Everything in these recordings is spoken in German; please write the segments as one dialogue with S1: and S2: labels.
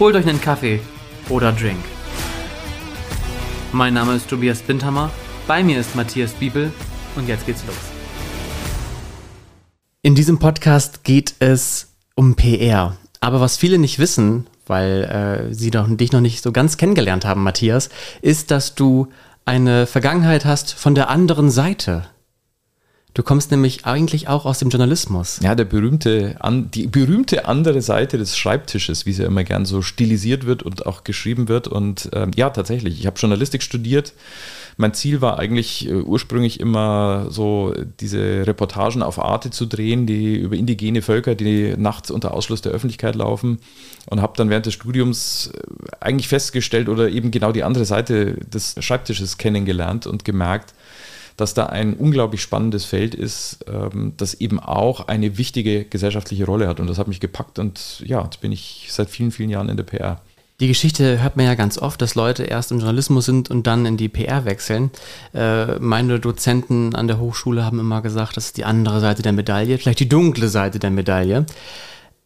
S1: Holt euch einen Kaffee oder Drink. Mein Name ist Tobias Bindhammer, bei mir ist Matthias Biebel und jetzt geht's los. In diesem Podcast geht es um PR. Aber was viele nicht wissen, weil äh, sie doch, dich noch nicht so ganz kennengelernt haben, Matthias, ist, dass du eine Vergangenheit hast von der anderen Seite. Du kommst nämlich eigentlich auch aus dem Journalismus.
S2: Ja, der berühmte, an, die berühmte andere Seite des Schreibtisches, wie sie immer gern so stilisiert wird und auch geschrieben wird. Und ähm, ja, tatsächlich, ich habe Journalistik studiert. Mein Ziel war eigentlich äh, ursprünglich immer so diese Reportagen auf Arte zu drehen, die über indigene Völker, die nachts unter Ausschluss der Öffentlichkeit laufen. Und habe dann während des Studiums äh, eigentlich festgestellt oder eben genau die andere Seite des Schreibtisches kennengelernt und gemerkt, dass da ein unglaublich spannendes Feld ist, ähm, das eben auch eine wichtige gesellschaftliche Rolle hat. Und das hat mich gepackt und ja, jetzt bin ich seit vielen, vielen Jahren in der PR.
S1: Die Geschichte hört man ja ganz oft, dass Leute erst im Journalismus sind und dann in die PR wechseln. Äh, meine Dozenten an der Hochschule haben immer gesagt, das ist die andere Seite der Medaille, vielleicht die dunkle Seite der Medaille.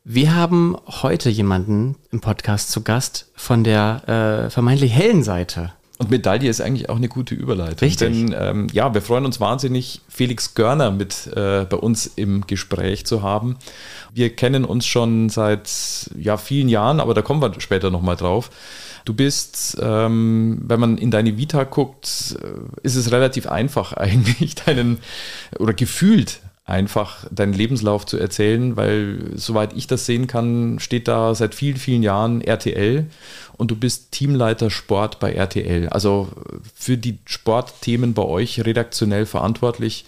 S1: Wir haben heute jemanden im Podcast zu Gast von der äh, vermeintlich hellen Seite
S2: und Medaille ist eigentlich auch eine gute Überleitung.
S1: Richtig.
S2: Denn ähm, ja, wir freuen uns wahnsinnig, Felix Görner mit äh, bei uns im Gespräch zu haben. Wir kennen uns schon seit ja, vielen Jahren, aber da kommen wir später nochmal drauf. Du bist, ähm, wenn man in deine Vita guckt, äh, ist es relativ einfach eigentlich deinen oder gefühlt einfach deinen Lebenslauf zu erzählen, weil soweit ich das sehen kann, steht da seit vielen, vielen Jahren RTL und du bist Teamleiter Sport bei RTL. Also für die Sportthemen bei euch redaktionell verantwortlich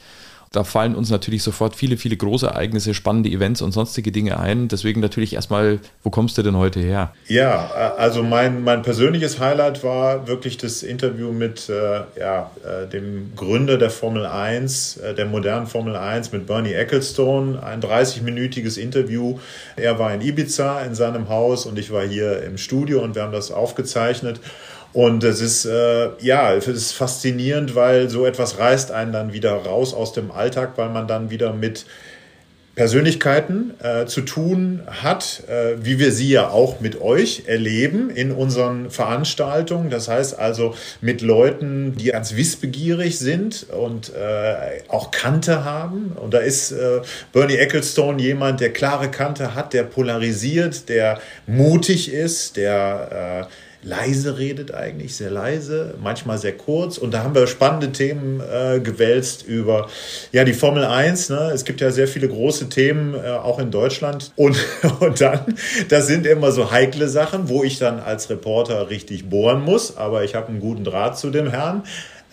S2: da fallen uns natürlich sofort viele, viele Großereignisse, spannende Events und sonstige Dinge ein. Deswegen natürlich erstmal, wo kommst du denn heute her?
S3: Ja, also mein, mein persönliches Highlight war wirklich das Interview mit äh, ja, äh, dem Gründer der Formel 1, äh, der modernen Formel 1, mit Bernie Ecclestone. Ein 30-minütiges Interview. Er war in Ibiza in seinem Haus und ich war hier im Studio und wir haben das aufgezeichnet. Und es ist, äh, ja, es ist faszinierend, weil so etwas reißt einen dann wieder raus aus dem Alltag, weil man dann wieder mit Persönlichkeiten äh, zu tun hat, äh, wie wir sie ja auch mit euch erleben in unseren Veranstaltungen. Das heißt also mit Leuten, die ganz wissbegierig sind und äh, auch Kante haben. Und da ist äh, Bernie Ecclestone jemand, der klare Kante hat, der polarisiert, der mutig ist, der äh, leise redet eigentlich, sehr leise, manchmal sehr kurz. Und da haben wir spannende Themen äh, gewälzt über ja, die Formel 1. Ne? Es gibt ja sehr viele große Themen, äh, auch in Deutschland. Und, und dann, das sind immer so heikle Sachen, wo ich dann als Reporter richtig bohren muss. Aber ich habe einen guten Draht zu dem Herrn.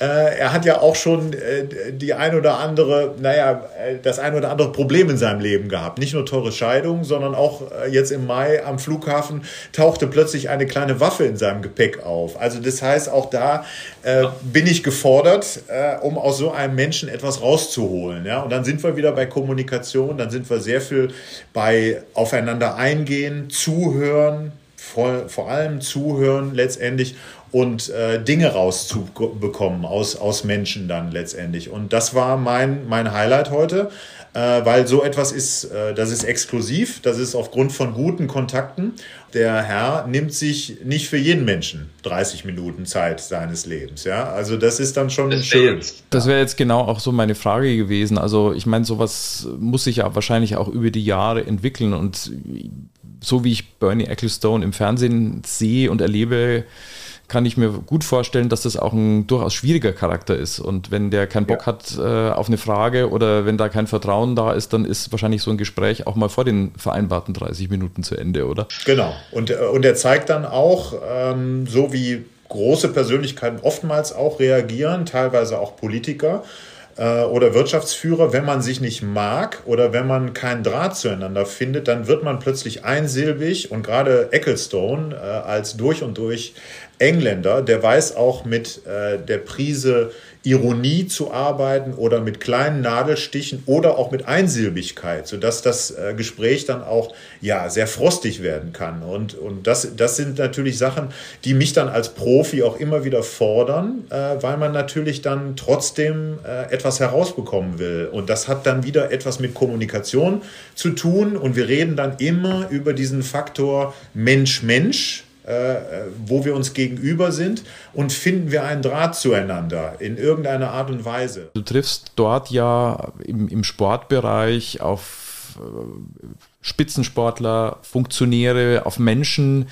S3: Äh, er hat ja auch schon äh, die ein oder andere, naja, äh, das ein oder andere Problem in seinem Leben gehabt. Nicht nur teure Scheidung, sondern auch jetzt im Mai am Flughafen tauchte plötzlich eine kleine Waffe in seinem Gepäck auf. Also das heißt, auch da äh, bin ich gefordert, äh, um aus so einem Menschen etwas rauszuholen. Ja? Und dann sind wir wieder bei Kommunikation, dann sind wir sehr viel bei aufeinander eingehen, zuhören, vor, vor allem zuhören letztendlich und äh, Dinge rauszubekommen aus, aus Menschen dann letztendlich. Und das war mein, mein Highlight heute, äh, weil so etwas ist, äh, das ist exklusiv, das ist aufgrund von guten Kontakten. Der Herr nimmt sich nicht für jeden Menschen 30 Minuten Zeit seines Lebens. Ja, also das ist dann schon das schön.
S2: Jetzt, das wäre jetzt genau auch so meine Frage gewesen. Also ich meine, sowas muss sich ja wahrscheinlich auch über die Jahre entwickeln und so wie ich Bernie Ecclestone im Fernsehen sehe und erlebe, kann ich mir gut vorstellen, dass das auch ein durchaus schwieriger Charakter ist. Und wenn der keinen Bock ja. hat äh, auf eine Frage oder wenn da kein Vertrauen da ist, dann ist wahrscheinlich so ein Gespräch auch mal vor den vereinbarten 30 Minuten zu Ende, oder?
S3: Genau. Und, äh, und er zeigt dann auch, ähm, so wie große Persönlichkeiten oftmals auch reagieren, teilweise auch Politiker, äh, oder Wirtschaftsführer, wenn man sich nicht mag oder wenn man keinen Draht zueinander findet, dann wird man plötzlich einsilbig und gerade Ecclestone äh, als durch und durch Engländer, der weiß auch mit äh, der Prise Ironie zu arbeiten oder mit kleinen Nadelstichen oder auch mit Einsilbigkeit, sodass das äh, Gespräch dann auch ja, sehr frostig werden kann. Und, und das, das sind natürlich Sachen, die mich dann als Profi auch immer wieder fordern, äh, weil man natürlich dann trotzdem äh, etwas herausbekommen will. Und das hat dann wieder etwas mit Kommunikation zu tun. Und wir reden dann immer über diesen Faktor Mensch-Mensch wo wir uns gegenüber sind und finden wir einen Draht zueinander in irgendeiner Art und Weise.
S2: Du triffst dort ja im, im Sportbereich auf äh, Spitzensportler, Funktionäre, auf Menschen,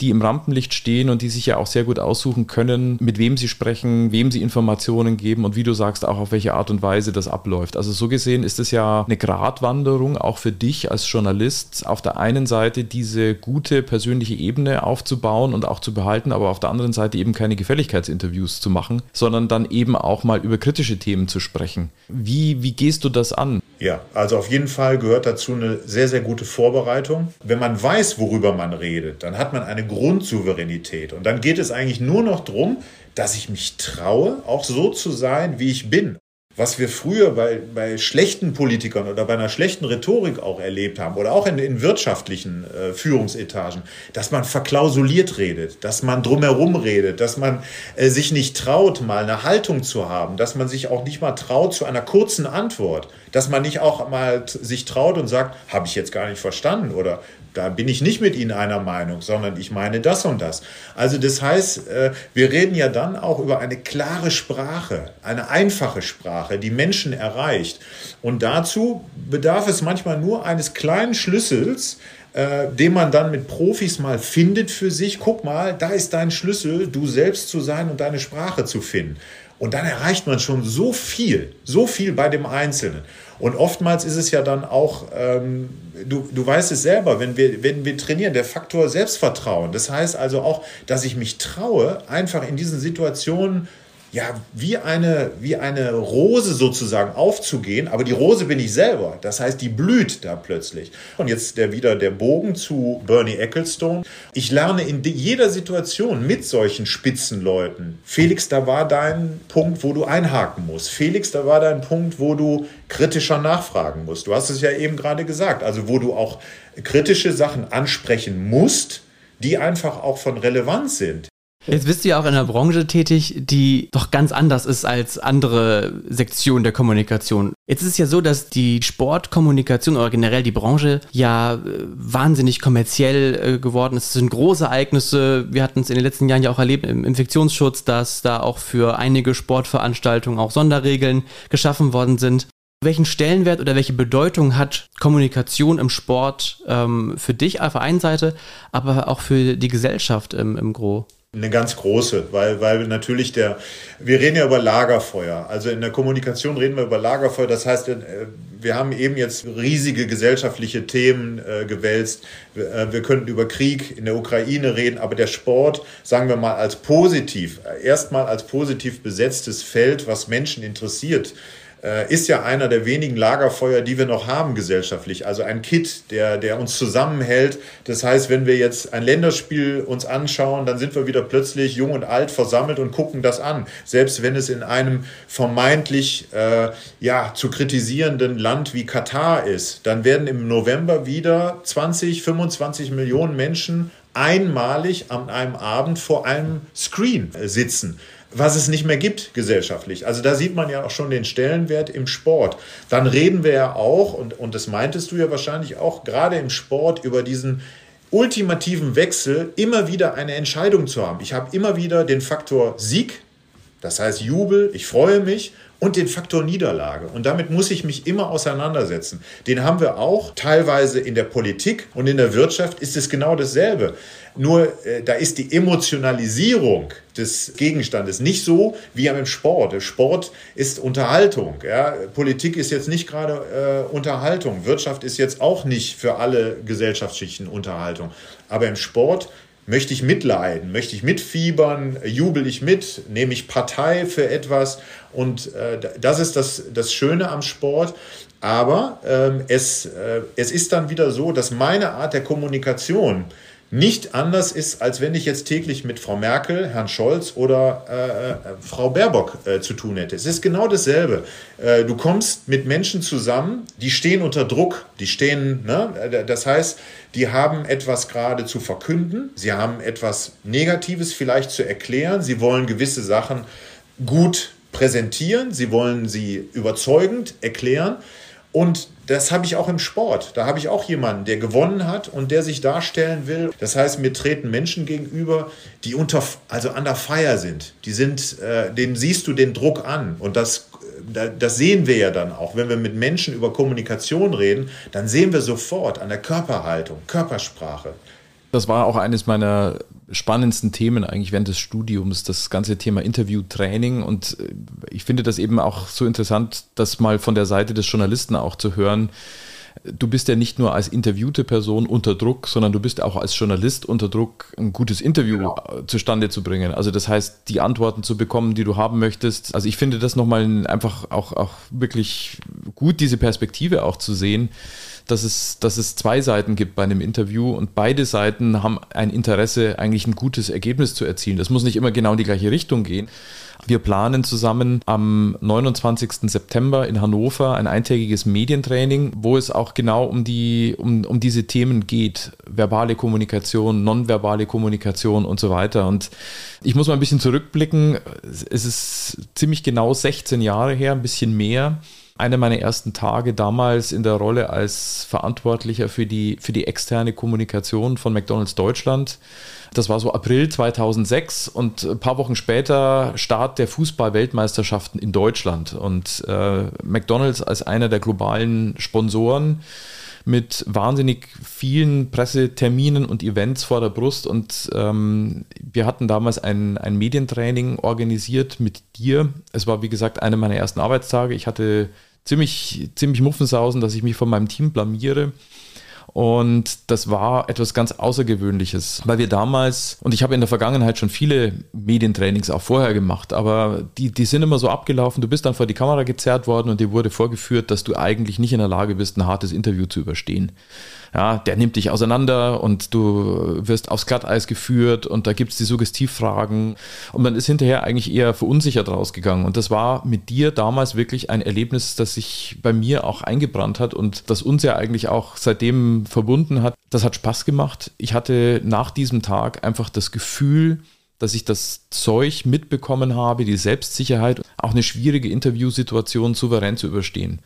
S2: die im Rampenlicht stehen und die sich ja auch sehr gut aussuchen können, mit wem sie sprechen, wem sie Informationen geben und wie du sagst, auch auf welche Art und Weise das abläuft. Also so gesehen ist es ja eine Gratwanderung auch für dich als Journalist, auf der einen Seite diese gute persönliche Ebene aufzubauen und auch zu behalten, aber auf der anderen Seite eben keine Gefälligkeitsinterviews zu machen, sondern dann eben auch mal über kritische Themen zu sprechen. Wie, wie gehst du das an?
S3: Ja, also auf jeden Fall gehört dazu eine sehr, sehr gute Vorbereitung. Wenn man weiß, worüber man redet, dann hat man eine Grundsouveränität. Und dann geht es eigentlich nur noch darum, dass ich mich traue, auch so zu sein, wie ich bin. Was wir früher bei, bei schlechten Politikern oder bei einer schlechten Rhetorik auch erlebt haben oder auch in, in wirtschaftlichen äh, Führungsetagen, dass man verklausuliert redet, dass man drumherum redet, dass man äh, sich nicht traut, mal eine Haltung zu haben, dass man sich auch nicht mal traut zu einer kurzen Antwort, dass man nicht auch mal sich traut und sagt, habe ich jetzt gar nicht verstanden oder da bin ich nicht mit Ihnen einer Meinung, sondern ich meine das und das. Also das heißt, äh, wir reden ja dann auch über eine klare Sprache, eine einfache Sprache, die Menschen erreicht. Und dazu bedarf es manchmal nur eines kleinen Schlüssels, äh, den man dann mit Profis mal findet für sich. Guck mal, da ist dein Schlüssel, du selbst zu sein und deine Sprache zu finden. Und dann erreicht man schon so viel, so viel bei dem Einzelnen. Und oftmals ist es ja dann auch, ähm, du, du weißt es selber, wenn wir, wenn wir trainieren, der Faktor Selbstvertrauen. Das heißt also auch, dass ich mich traue, einfach in diesen Situationen ja, wie eine, wie eine Rose sozusagen aufzugehen, aber die Rose bin ich selber. Das heißt, die blüht da plötzlich. Und jetzt der, wieder der Bogen zu Bernie Ecclestone. Ich lerne in jeder Situation mit solchen Spitzenleuten. Felix, da war dein Punkt, wo du einhaken musst. Felix, da war dein Punkt, wo du kritischer nachfragen musst. Du hast es ja eben gerade gesagt. Also, wo du auch kritische Sachen ansprechen musst, die einfach auch von Relevanz sind.
S1: Jetzt bist du ja auch in einer Branche tätig, die doch ganz anders ist als andere Sektionen der Kommunikation. Jetzt ist es ja so, dass die Sportkommunikation oder generell die Branche ja äh, wahnsinnig kommerziell äh, geworden ist. Es sind große Ereignisse. Wir hatten es in den letzten Jahren ja auch erlebt im Infektionsschutz, dass da auch für einige Sportveranstaltungen auch Sonderregeln geschaffen worden sind. Welchen Stellenwert oder welche Bedeutung hat Kommunikation im Sport ähm, für dich auf der einen Seite, aber auch für die Gesellschaft im, im Gro?
S3: Eine ganz große, weil, weil natürlich der, wir reden ja über Lagerfeuer. Also in der Kommunikation reden wir über Lagerfeuer. Das heißt, äh, wir haben eben jetzt riesige gesellschaftliche Themen äh, gewälzt. Wir, äh, wir könnten über Krieg in der Ukraine reden, aber der Sport, sagen wir mal, als positiv, erstmal als positiv besetztes Feld, was Menschen interessiert, ist ja einer der wenigen Lagerfeuer, die wir noch haben gesellschaftlich. Also ein Kit, der, der uns zusammenhält. Das heißt, wenn wir jetzt ein Länderspiel uns anschauen, dann sind wir wieder plötzlich jung und alt versammelt und gucken das an. Selbst wenn es in einem vermeintlich äh, ja, zu kritisierenden Land wie Katar ist, dann werden im November wieder 20, 25 Millionen Menschen einmalig an einem Abend vor einem Screen sitzen was es nicht mehr gibt gesellschaftlich. Also da sieht man ja auch schon den Stellenwert im Sport. Dann reden wir ja auch, und, und das meintest du ja wahrscheinlich auch, gerade im Sport über diesen ultimativen Wechsel immer wieder eine Entscheidung zu haben. Ich habe immer wieder den Faktor Sieg, das heißt Jubel, ich freue mich und den Faktor Niederlage. Und damit muss ich mich immer auseinandersetzen. Den haben wir auch teilweise in der Politik und in der Wirtschaft ist es genau dasselbe. Nur äh, da ist die Emotionalisierung des Gegenstandes nicht so wie im Sport. Sport ist Unterhaltung. Ja? Politik ist jetzt nicht gerade äh, Unterhaltung. Wirtschaft ist jetzt auch nicht für alle Gesellschaftsschichten Unterhaltung. Aber im Sport Möchte ich mitleiden? Möchte ich mitfiebern? Jubel ich mit? Nehme ich Partei für etwas? Und äh, das ist das, das Schöne am Sport. Aber ähm, es, äh, es ist dann wieder so, dass meine Art der Kommunikation nicht anders ist, als wenn ich jetzt täglich mit Frau Merkel, Herrn Scholz oder äh, äh, Frau Baerbock äh, zu tun hätte. Es ist genau dasselbe. Äh, du kommst mit Menschen zusammen, die stehen unter Druck, die stehen, ne? Das heißt, die haben etwas gerade zu verkünden, sie haben etwas Negatives vielleicht zu erklären, sie wollen gewisse Sachen gut präsentieren, sie wollen sie überzeugend erklären. Und das habe ich auch im Sport. Da habe ich auch jemanden, der gewonnen hat und der sich darstellen will. Das heißt, mir treten Menschen gegenüber, die unter, also an der Feier sind. Die sind, äh, denen siehst du den Druck an. Und das, äh, das sehen wir ja dann auch. Wenn wir mit Menschen über Kommunikation reden, dann sehen wir sofort an der Körperhaltung, Körpersprache.
S2: Das war auch eines meiner spannendsten Themen eigentlich während des Studiums, das ganze Thema Interviewtraining. Und äh, ich finde das eben auch so interessant, das mal von der Seite des Journalisten auch zu hören. Du bist ja nicht nur als interviewte Person unter Druck, sondern du bist auch als Journalist unter Druck, ein gutes Interview genau. zustande zu bringen. Also das heißt, die Antworten zu bekommen, die du haben möchtest. Also ich finde das nochmal einfach auch, auch wirklich gut, diese Perspektive auch zu sehen dass es, dass es zwei Seiten gibt bei einem Interview und beide Seiten haben ein Interesse, eigentlich ein gutes Ergebnis zu erzielen. Das muss nicht immer genau in die gleiche Richtung gehen. Wir planen zusammen am 29. September in Hannover ein eintägiges Medientraining, wo es auch genau um, die, um, um diese Themen geht. Verbale Kommunikation, nonverbale Kommunikation und so weiter. Und ich muss mal ein bisschen zurückblicken. Es ist ziemlich genau 16 Jahre her, ein bisschen mehr einer meiner ersten Tage damals in der Rolle als Verantwortlicher für die, für die externe Kommunikation von McDonald's Deutschland. Das war so April 2006 und ein paar Wochen später Start der Fußball-Weltmeisterschaften in Deutschland. Und äh, McDonald's als einer der globalen Sponsoren mit wahnsinnig vielen Presseterminen und Events vor der Brust. Und ähm, wir hatten damals ein, ein Medientraining organisiert mit dir. Es war, wie gesagt, einer meiner ersten Arbeitstage. Ich hatte ziemlich, ziemlich muffensausen, dass ich mich von meinem Team blamiere. Und das war etwas ganz Außergewöhnliches, weil wir damals, und ich habe in der Vergangenheit schon viele Medientrainings auch vorher gemacht, aber die, die sind immer so abgelaufen, du bist dann vor die Kamera gezerrt worden und dir wurde vorgeführt, dass du eigentlich nicht in der Lage bist, ein hartes Interview zu überstehen ja, der nimmt dich auseinander und du wirst aufs Glatteis geführt und da gibt es die Suggestivfragen und man ist hinterher eigentlich eher verunsichert rausgegangen. Und das war mit dir damals wirklich ein Erlebnis, das sich bei mir auch eingebrannt hat und das uns ja eigentlich auch seitdem verbunden hat. Das hat Spaß gemacht. Ich hatte nach diesem Tag einfach das Gefühl, dass ich das Zeug mitbekommen habe, die Selbstsicherheit, auch eine schwierige Interviewsituation souverän zu überstehen.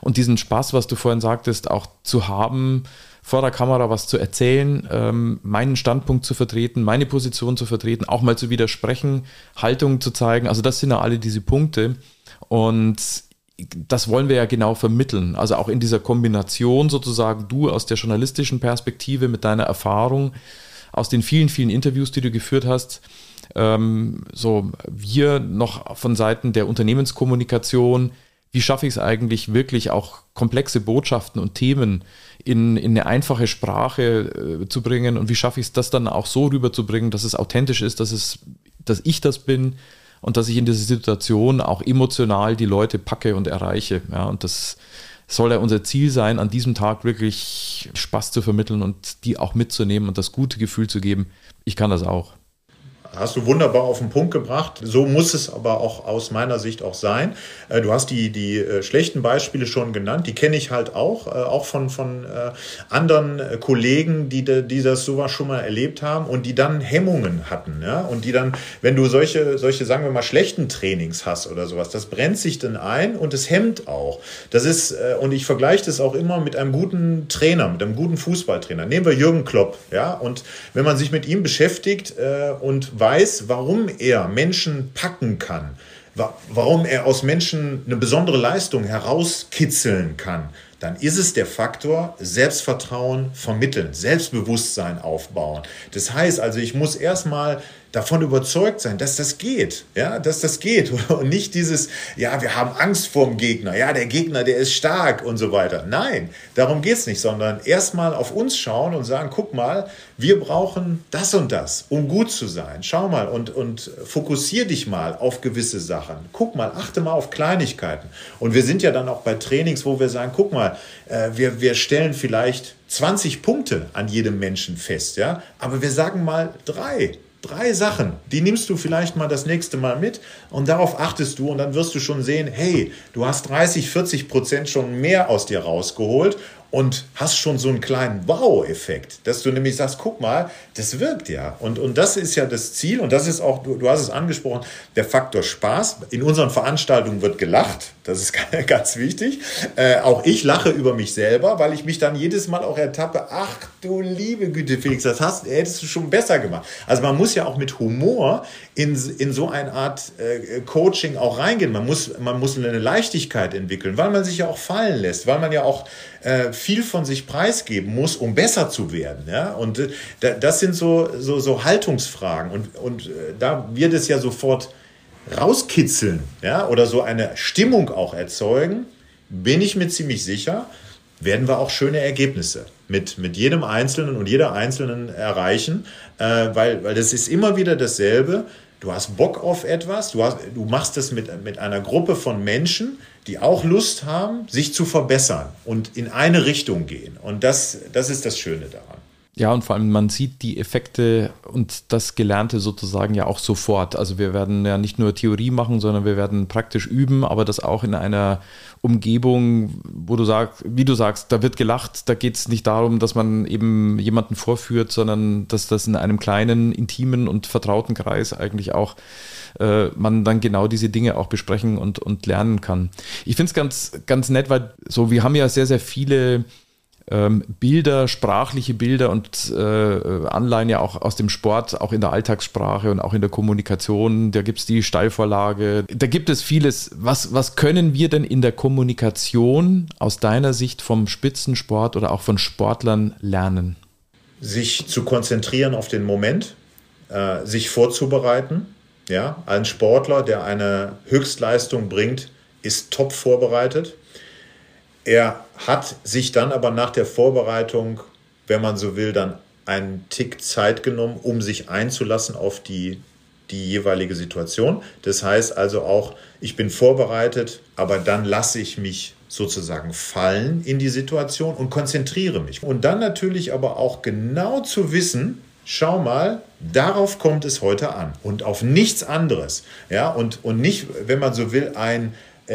S2: Und diesen Spaß, was du vorhin sagtest, auch zu haben, vor der Kamera was zu erzählen, ähm, meinen Standpunkt zu vertreten, meine Position zu vertreten, auch mal zu widersprechen, Haltung zu zeigen. Also das sind ja alle diese Punkte. Und das wollen wir ja genau vermitteln. Also auch in dieser Kombination sozusagen du aus der journalistischen Perspektive mit deiner Erfahrung, aus den vielen, vielen Interviews, die du geführt hast, ähm, so wir noch von Seiten der Unternehmenskommunikation, wie schaffe ich es eigentlich wirklich auch komplexe Botschaften und Themen in, in eine einfache Sprache äh, zu bringen und wie schaffe ich es, das dann auch so rüberzubringen, dass es authentisch ist, dass, es, dass ich das bin und dass ich in dieser Situation auch emotional die Leute packe und erreiche. Ja, und das soll ja unser Ziel sein, an diesem Tag wirklich Spaß zu vermitteln und die auch mitzunehmen und das gute Gefühl zu geben, ich kann das auch.
S3: Hast du wunderbar auf den Punkt gebracht. So muss es aber auch aus meiner Sicht auch sein. Äh, du hast die, die äh, schlechten Beispiele schon genannt. Die kenne ich halt auch, äh, auch von, von anderen Kollegen, die, die das sowas schon mal erlebt haben und die dann Hemmungen hatten. Ja? Und die dann, wenn du solche, solche, sagen wir mal, schlechten Trainings hast oder sowas, das brennt sich dann ein und es hemmt auch. Das ist, und ich vergleiche das auch immer mit einem guten Trainer, mit einem guten Fußballtrainer. Nehmen wir Jürgen Klopp, ja, und wenn man sich mit ihm beschäftigt und weiß, warum er Menschen packen kann, warum er aus Menschen eine besondere Leistung herauskitzeln kann, dann ist es der Faktor Selbstvertrauen vermitteln, Selbstbewusstsein aufbauen. Das heißt also, ich muss erstmal davon überzeugt sein, dass das geht, ja, dass das geht und nicht dieses, ja, wir haben Angst vorm Gegner, ja, der Gegner, der ist stark und so weiter. Nein, darum geht es nicht, sondern erstmal auf uns schauen und sagen, guck mal, wir brauchen das und das, um gut zu sein. Schau mal und, und fokussier dich mal auf gewisse Sachen. Guck mal, achte mal auf Kleinigkeiten. Und wir sind ja dann auch bei Trainings, wo wir sagen, guck mal, äh, wir, wir stellen vielleicht 20 Punkte an jedem Menschen fest, ja, aber wir sagen mal drei drei Sachen, die nimmst du vielleicht mal das nächste Mal mit und darauf achtest du und dann wirst du schon sehen, hey, du hast 30, 40 Prozent schon mehr aus dir rausgeholt und hast schon so einen kleinen Wow-Effekt, dass du nämlich sagst, guck mal, das wirkt ja. Und, und das ist ja das Ziel und das ist auch, du, du hast es angesprochen, der Faktor Spaß. In unseren Veranstaltungen wird gelacht, das ist ganz wichtig. Äh, auch ich lache über mich selber, weil ich mich dann jedes Mal auch ertappe, ach du liebe Güte, Felix, das hast, hättest du schon besser gemacht. Also man muss ja auch mit Humor in, in so eine Art äh, Coaching auch reingehen. Man muss, man muss eine Leichtigkeit entwickeln, weil man sich ja auch fallen lässt, weil man ja auch äh, viel von sich preisgeben muss, um besser zu werden. Ja? Und äh, das sind so, so, so Haltungsfragen. Und, und äh, da wird es ja sofort rauskitzeln ja? oder so eine Stimmung auch erzeugen, bin ich mir ziemlich sicher, werden wir auch schöne Ergebnisse mit, mit jedem Einzelnen und jeder Einzelnen erreichen, äh, weil, weil das ist immer wieder dasselbe. Du hast Bock auf etwas, du, hast, du machst das mit, mit einer Gruppe von Menschen, die auch Lust haben, sich zu verbessern und in eine Richtung gehen. Und das, das ist das Schöne daran.
S2: Ja, und vor allem man sieht die Effekte und das Gelernte sozusagen ja auch sofort. Also wir werden ja nicht nur Theorie machen, sondern wir werden praktisch üben, aber das auch in einer Umgebung, wo du sagst, wie du sagst, da wird gelacht, da geht es nicht darum, dass man eben jemanden vorführt, sondern dass das in einem kleinen, intimen und vertrauten Kreis eigentlich auch äh, man dann genau diese Dinge auch besprechen und, und lernen kann. Ich finde es ganz, ganz nett, weil so, wir haben ja sehr, sehr viele ähm, Bilder, sprachliche Bilder und äh, Anleihen ja auch aus dem Sport, auch in der Alltagssprache und auch in der Kommunikation. Da gibt es die Steilvorlage. Da gibt es vieles. Was, was können wir denn in der Kommunikation aus deiner Sicht vom Spitzensport oder auch von Sportlern lernen?
S3: Sich zu konzentrieren auf den Moment, äh, sich vorzubereiten. Ja, ein Sportler, der eine Höchstleistung bringt, ist top vorbereitet. Er hat sich dann aber nach der Vorbereitung, wenn man so will, dann einen Tick Zeit genommen, um sich einzulassen auf die, die jeweilige Situation. Das heißt also auch, ich bin vorbereitet, aber dann lasse ich mich sozusagen fallen in die Situation und konzentriere mich. Und dann natürlich aber auch genau zu wissen, schau mal, darauf kommt es heute an und auf nichts anderes. Ja, und, und nicht, wenn man so will, ein,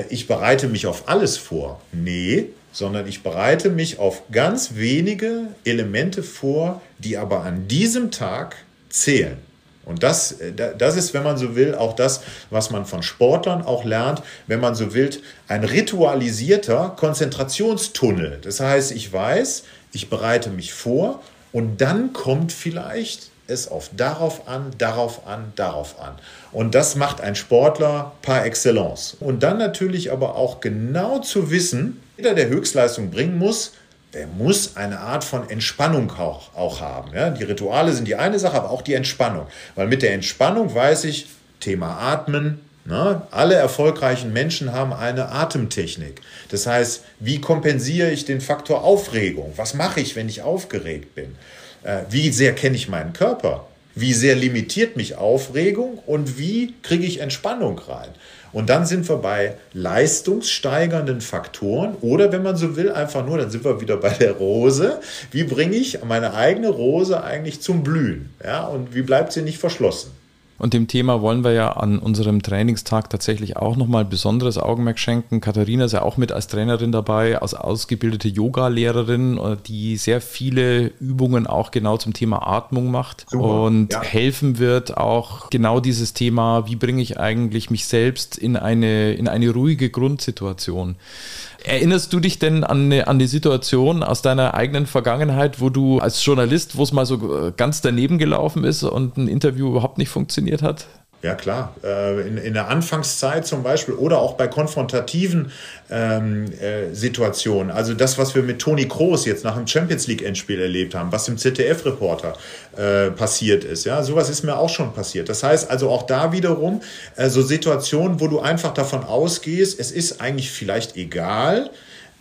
S3: ich bereite mich auf alles vor. Nee, sondern ich bereite mich auf ganz wenige Elemente vor, die aber an diesem Tag zählen. Und das, äh, das ist, wenn man so will, auch das, was man von Sportlern auch lernt, wenn man so will, ein ritualisierter Konzentrationstunnel. Das heißt, ich weiß, ich bereite mich vor und dann kommt vielleicht es auf darauf an, darauf an, darauf an. Und das macht ein Sportler par excellence. Und dann natürlich aber auch genau zu wissen, jeder, der Höchstleistung bringen muss, der muss eine Art von Entspannung auch, auch haben. Ja? Die Rituale sind die eine Sache, aber auch die Entspannung. Weil mit der Entspannung weiß ich, Thema Atmen, Ne? Alle erfolgreichen Menschen haben eine Atemtechnik. Das heißt, wie kompensiere ich den Faktor Aufregung? Was mache ich, wenn ich aufgeregt bin? Äh, wie sehr kenne ich meinen Körper? Wie sehr limitiert mich Aufregung und wie kriege ich Entspannung rein? Und dann sind wir bei leistungssteigernden Faktoren oder wenn man so will, einfach nur, dann sind wir wieder bei der Rose. Wie bringe ich meine eigene Rose eigentlich zum Blühen? Ja, und wie bleibt sie nicht verschlossen?
S2: Und dem Thema wollen wir ja an unserem Trainingstag tatsächlich auch nochmal besonderes Augenmerk schenken. Katharina ist ja auch mit als Trainerin dabei, als ausgebildete Yoga-Lehrerin, äh, die sehr viele Übungen auch genau zum Thema Atmung macht Super, und ja. helfen wird auch genau dieses Thema, wie bringe ich eigentlich mich selbst in eine, in eine ruhige Grundsituation. Erinnerst du dich denn an, an die Situation aus deiner eigenen Vergangenheit, wo du als Journalist, wo es mal so äh, ganz daneben gelaufen ist und ein Interview überhaupt nicht funktioniert hat?
S3: Ja, klar. Äh, in, in der Anfangszeit zum Beispiel oder auch bei konfrontativen ähm, äh, Situationen. Also das, was wir mit Toni Kroos jetzt nach dem Champions League-Endspiel erlebt haben, was im ZDF-Reporter äh, passiert ist. Ja, sowas ist mir auch schon passiert. Das heißt also auch da wiederum äh, so Situationen, wo du einfach davon ausgehst, es ist eigentlich vielleicht egal,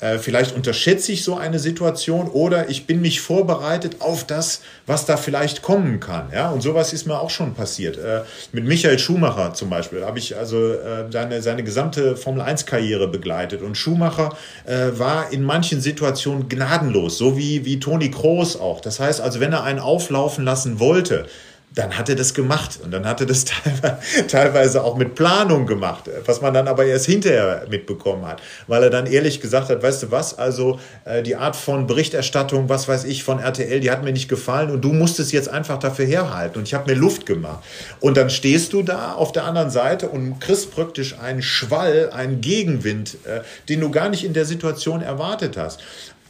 S3: äh, vielleicht unterschätze ich so eine Situation oder ich bin nicht vorbereitet auf das, was da vielleicht kommen kann. Ja? Und sowas ist mir auch schon passiert. Äh, mit Michael Schumacher zum Beispiel habe ich also äh, seine, seine gesamte Formel-1-Karriere begleitet. Und Schumacher war in manchen Situationen gnadenlos, so wie, wie Toni Kroos auch. Das heißt also, wenn er einen auflaufen lassen wollte, dann hat er das gemacht und dann hat er das teilweise auch mit Planung gemacht, was man dann aber erst hinterher mitbekommen hat, weil er dann ehrlich gesagt hat, weißt du was, also äh, die Art von Berichterstattung, was weiß ich, von RTL, die hat mir nicht gefallen und du musstest jetzt einfach dafür herhalten und ich habe mir Luft gemacht. Und dann stehst du da auf der anderen Seite und kriegst praktisch einen Schwall, einen Gegenwind, äh, den du gar nicht in der Situation erwartet hast.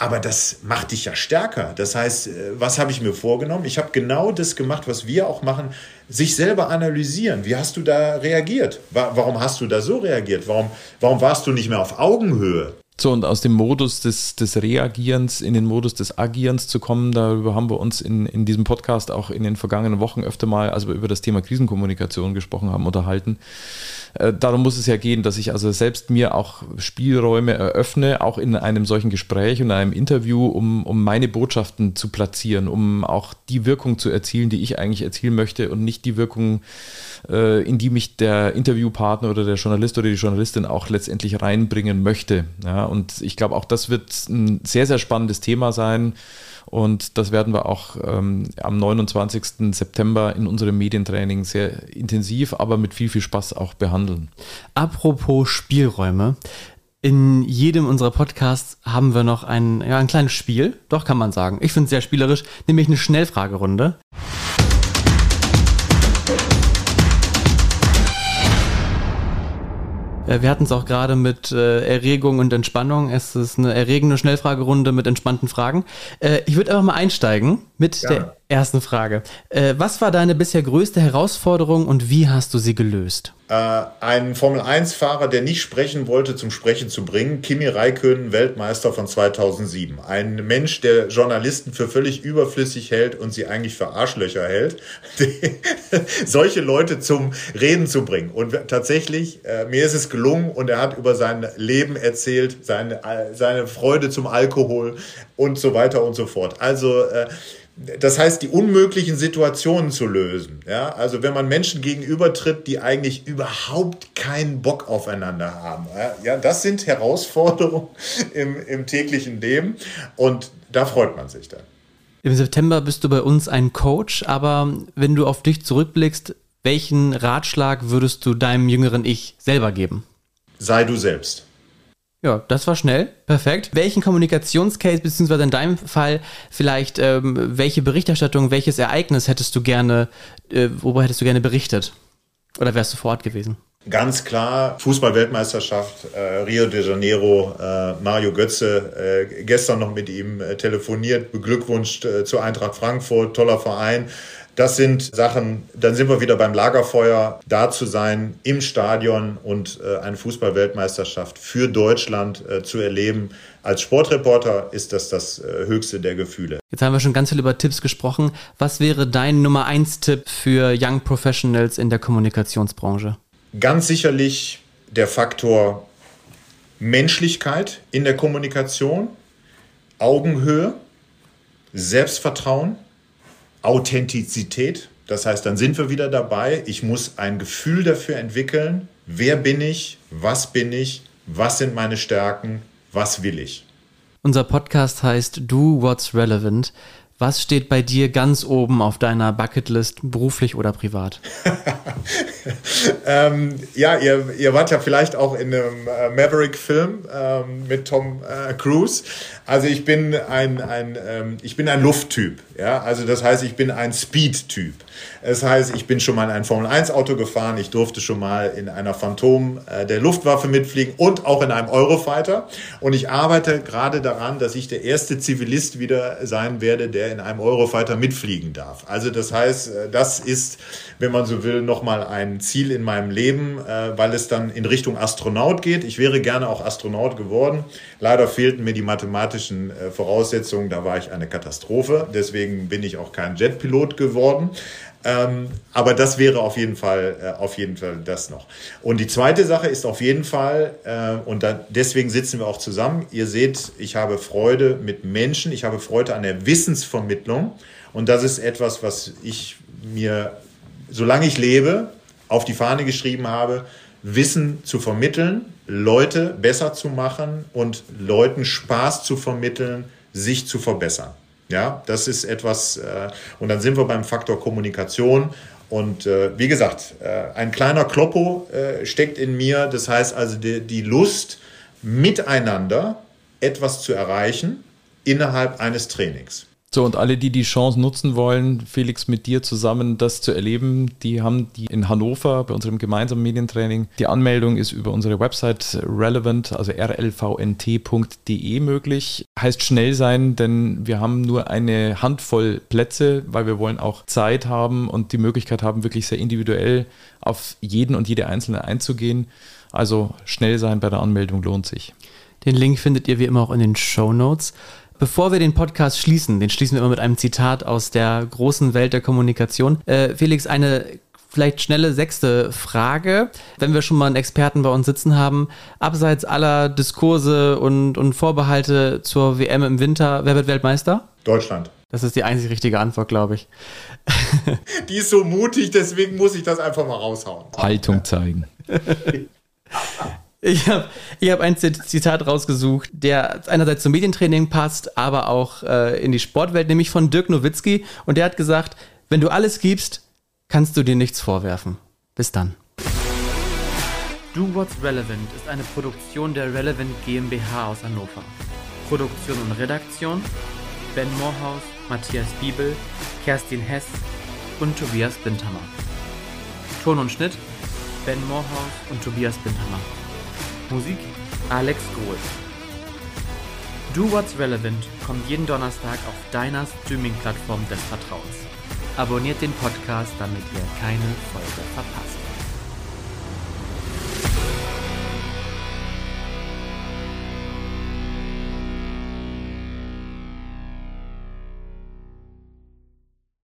S3: Aber das macht dich ja stärker. Das heißt, äh, was habe ich mir vorgenommen? Ich habe genau das gemacht, was wir auch machen, sich selber analysieren. Wie hast du da reagiert? Warum hast du da so reagiert? Warum, warum warst du nicht mehr auf Augenhöhe?
S2: So, und aus dem Modus des, des Reagierens in den Modus des Agierens zu kommen, darüber haben wir uns in, in diesem Podcast auch in den vergangenen Wochen öfter mal, als wir über das Thema Krisenkommunikation gesprochen haben, unterhalten. Äh, darum muss es ja gehen, dass ich also selbst mir auch Spielräume eröffne, auch in einem solchen Gespräch und einem Interview, um, um meine Botschaften zu platzieren, um auch die Wirkung zu erzielen, die ich eigentlich erzielen möchte und nicht die Wirkung, äh, in die mich der Interviewpartner oder der Journalist oder die Journalistin auch letztendlich reinbringen möchte. Ja, und ich glaube, auch das wird ein sehr, sehr spannendes Thema sein. Und das werden wir auch ähm, am 29. September in unserem Medientraining sehr intensiv, aber mit viel, viel Spaß auch behandeln.
S1: Apropos Spielräume. In jedem unserer Podcasts haben wir noch ein, ja, ein kleines Spiel, doch kann man sagen. Ich finde es sehr spielerisch, nämlich eine Schnellfragerunde. Wir hatten es auch gerade mit äh, Erregung und Entspannung. Es ist eine erregende Schnellfragerunde mit entspannten Fragen. Äh, ich würde einfach mal einsteigen mit ja. der ersten Frage. Äh, was war deine bisher größte Herausforderung und wie hast du sie gelöst?
S3: Äh, einen Formel-1-Fahrer, der nicht sprechen wollte, zum Sprechen zu bringen. Kimi Räikkönen, Weltmeister von 2007. Ein Mensch, der Journalisten für völlig überflüssig hält und sie eigentlich für Arschlöcher hält. solche Leute zum Reden zu bringen. Und tatsächlich, äh, mir ist es gelungen und er hat über sein Leben erzählt, seine, seine Freude zum Alkohol und so weiter und so fort. Also, äh, das heißt, die unmöglichen Situationen zu lösen. Ja? Also wenn man Menschen gegenübertritt, die eigentlich überhaupt keinen Bock aufeinander haben. Ja, das sind Herausforderungen im, im täglichen Leben und da freut man sich dann.
S1: Im September bist du bei uns ein Coach, aber wenn du auf dich zurückblickst, welchen Ratschlag würdest du deinem jüngeren Ich selber geben?
S3: Sei du selbst.
S1: Ja, das war schnell. Perfekt. Welchen Kommunikationscase, beziehungsweise in deinem Fall vielleicht, ähm, welche Berichterstattung, welches Ereignis hättest du gerne, äh, worüber hättest du gerne berichtet? Oder wärst du vor Ort gewesen?
S3: Ganz klar, Fußball-Weltmeisterschaft, äh, Rio de Janeiro, äh, Mario Götze, äh, gestern noch mit ihm äh, telefoniert, beglückwünscht äh, zur Eintracht Frankfurt, toller Verein. Das sind Sachen, dann sind wir wieder beim Lagerfeuer, da zu sein im Stadion und äh, eine Fußball-Weltmeisterschaft für Deutschland äh, zu erleben. Als Sportreporter ist das das äh, höchste der Gefühle.
S1: Jetzt haben wir schon ganz viel über Tipps gesprochen. Was wäre dein Nummer 1 Tipp für Young Professionals in der Kommunikationsbranche?
S3: Ganz sicherlich der Faktor Menschlichkeit in der Kommunikation, Augenhöhe, Selbstvertrauen Authentizität. Das heißt, dann sind wir wieder dabei. Ich muss ein Gefühl dafür entwickeln. Wer bin ich? Was bin ich? Was sind meine Stärken? Was will ich?
S1: Unser Podcast heißt Do What's Relevant. Was steht bei dir ganz oben auf deiner Bucketlist, beruflich oder privat?
S3: ähm, ja, ihr, ihr wart ja vielleicht auch in einem äh, Maverick-Film ähm, mit Tom äh, Cruise. Also ich bin ein, ein, ähm, ich bin ein Lufttyp. Ja? Also das heißt, ich bin ein Speed-Typ. Das heißt, ich bin schon mal in ein Formel-1-Auto gefahren. Ich durfte schon mal in einer Phantom äh, der Luftwaffe mitfliegen und auch in einem Eurofighter. Und ich arbeite gerade daran, dass ich der erste Zivilist wieder sein werde, der in einem Eurofighter mitfliegen darf. Also das heißt, äh, das ist, wenn man so will, nochmal ein Ziel in meinem Leben, äh, weil es dann in Richtung Astronaut geht. Ich wäre gerne auch Astronaut geworden. Leider fehlten mir die mathematischen äh, Voraussetzungen, da war ich eine Katastrophe. Deswegen bin ich auch kein Jetpilot geworden. Ähm, aber das wäre auf jeden Fall, äh, auf jeden Fall das noch. Und die zweite Sache ist auf jeden Fall, äh, und da, deswegen sitzen wir auch zusammen. Ihr seht, ich habe Freude mit Menschen, ich habe Freude an der Wissensvermittlung. Und das ist etwas, was ich mir, solange ich lebe, auf die Fahne geschrieben habe, Wissen zu vermitteln, Leute besser zu machen und Leuten Spaß zu vermitteln, sich zu verbessern. Ja, das ist etwas, äh, und dann sind wir beim Faktor Kommunikation. Und äh, wie gesagt, äh, ein kleiner Kloppo äh, steckt in mir. Das heißt also die, die Lust, miteinander etwas zu erreichen innerhalb eines Trainings.
S2: So, und alle, die die Chance nutzen wollen, Felix, mit dir zusammen das zu erleben, die haben die in Hannover bei unserem gemeinsamen Medientraining. Die Anmeldung ist über unsere Website relevant, also rlvnt.de möglich. Heißt schnell sein, denn wir haben nur eine Handvoll Plätze, weil wir wollen auch Zeit haben und die Möglichkeit haben, wirklich sehr individuell auf jeden und jede Einzelne einzugehen. Also schnell sein bei der Anmeldung lohnt sich.
S1: Den Link findet ihr wie immer auch in den Show Notes. Bevor wir den Podcast schließen, den schließen wir immer mit einem Zitat aus der großen Welt der Kommunikation. Äh, Felix, eine vielleicht schnelle sechste Frage. Wenn wir schon mal einen Experten bei uns sitzen haben, abseits aller Diskurse und, und Vorbehalte zur WM im Winter, wer wird Weltmeister?
S3: Deutschland.
S1: Das ist die einzig richtige Antwort, glaube ich.
S3: die ist so mutig, deswegen muss ich das einfach mal raushauen.
S2: Haltung zeigen.
S1: Ich habe ich hab ein Zitat rausgesucht, der einerseits zum Medientraining passt, aber auch äh, in die Sportwelt, nämlich von Dirk Nowitzki. Und der hat gesagt, wenn du alles gibst, kannst du dir nichts vorwerfen. Bis dann. Do What's Relevant ist eine Produktion der Relevant GmbH aus Hannover. Produktion und Redaktion Ben Moorhaus, Matthias Biebel, Kerstin Hess und Tobias Bindhammer. Ton und Schnitt Ben Moorhaus und Tobias Bindhammer. Musik Alex Grohl. Do What's Relevant kommt jeden Donnerstag auf deiner Streaming-Plattform des Vertrauens. Abonniert den Podcast, damit ihr keine Folge verpasst.